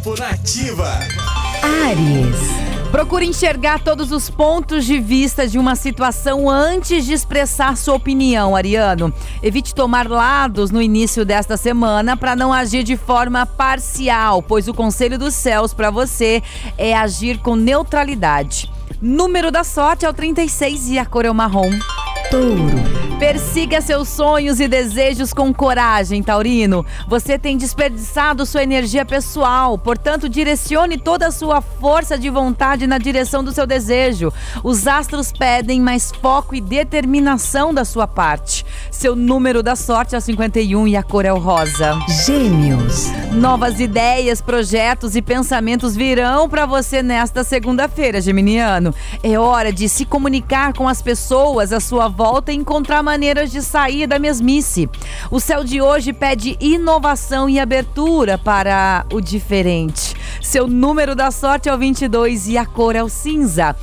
Horóscopo Nativa. Ares. Procure enxergar todos os pontos de vista de uma situação antes de expressar sua opinião, Ariano. Evite tomar lados no início desta semana para não agir de forma parcial, pois o conselho dos céus para você é agir com neutralidade. Número da sorte é o 36 e a cor é o marrom. Touro. Persiga seus sonhos e desejos com coragem, Taurino. Você tem desperdiçado sua energia pessoal, portanto, direcione toda a sua força de vontade na direção do seu desejo. Os astros pedem mais foco e determinação da sua parte. Seu número da sorte é o 51 e a cor é o rosa. Gêmeos. Novas ideias, projetos e pensamentos virão para você nesta segunda-feira, Geminiano. É hora de se comunicar com as pessoas à sua volta e encontrar maneiras de sair da mesmice. O céu de hoje pede inovação e abertura para o diferente. Seu número da sorte é o 22 e a cor é o cinza.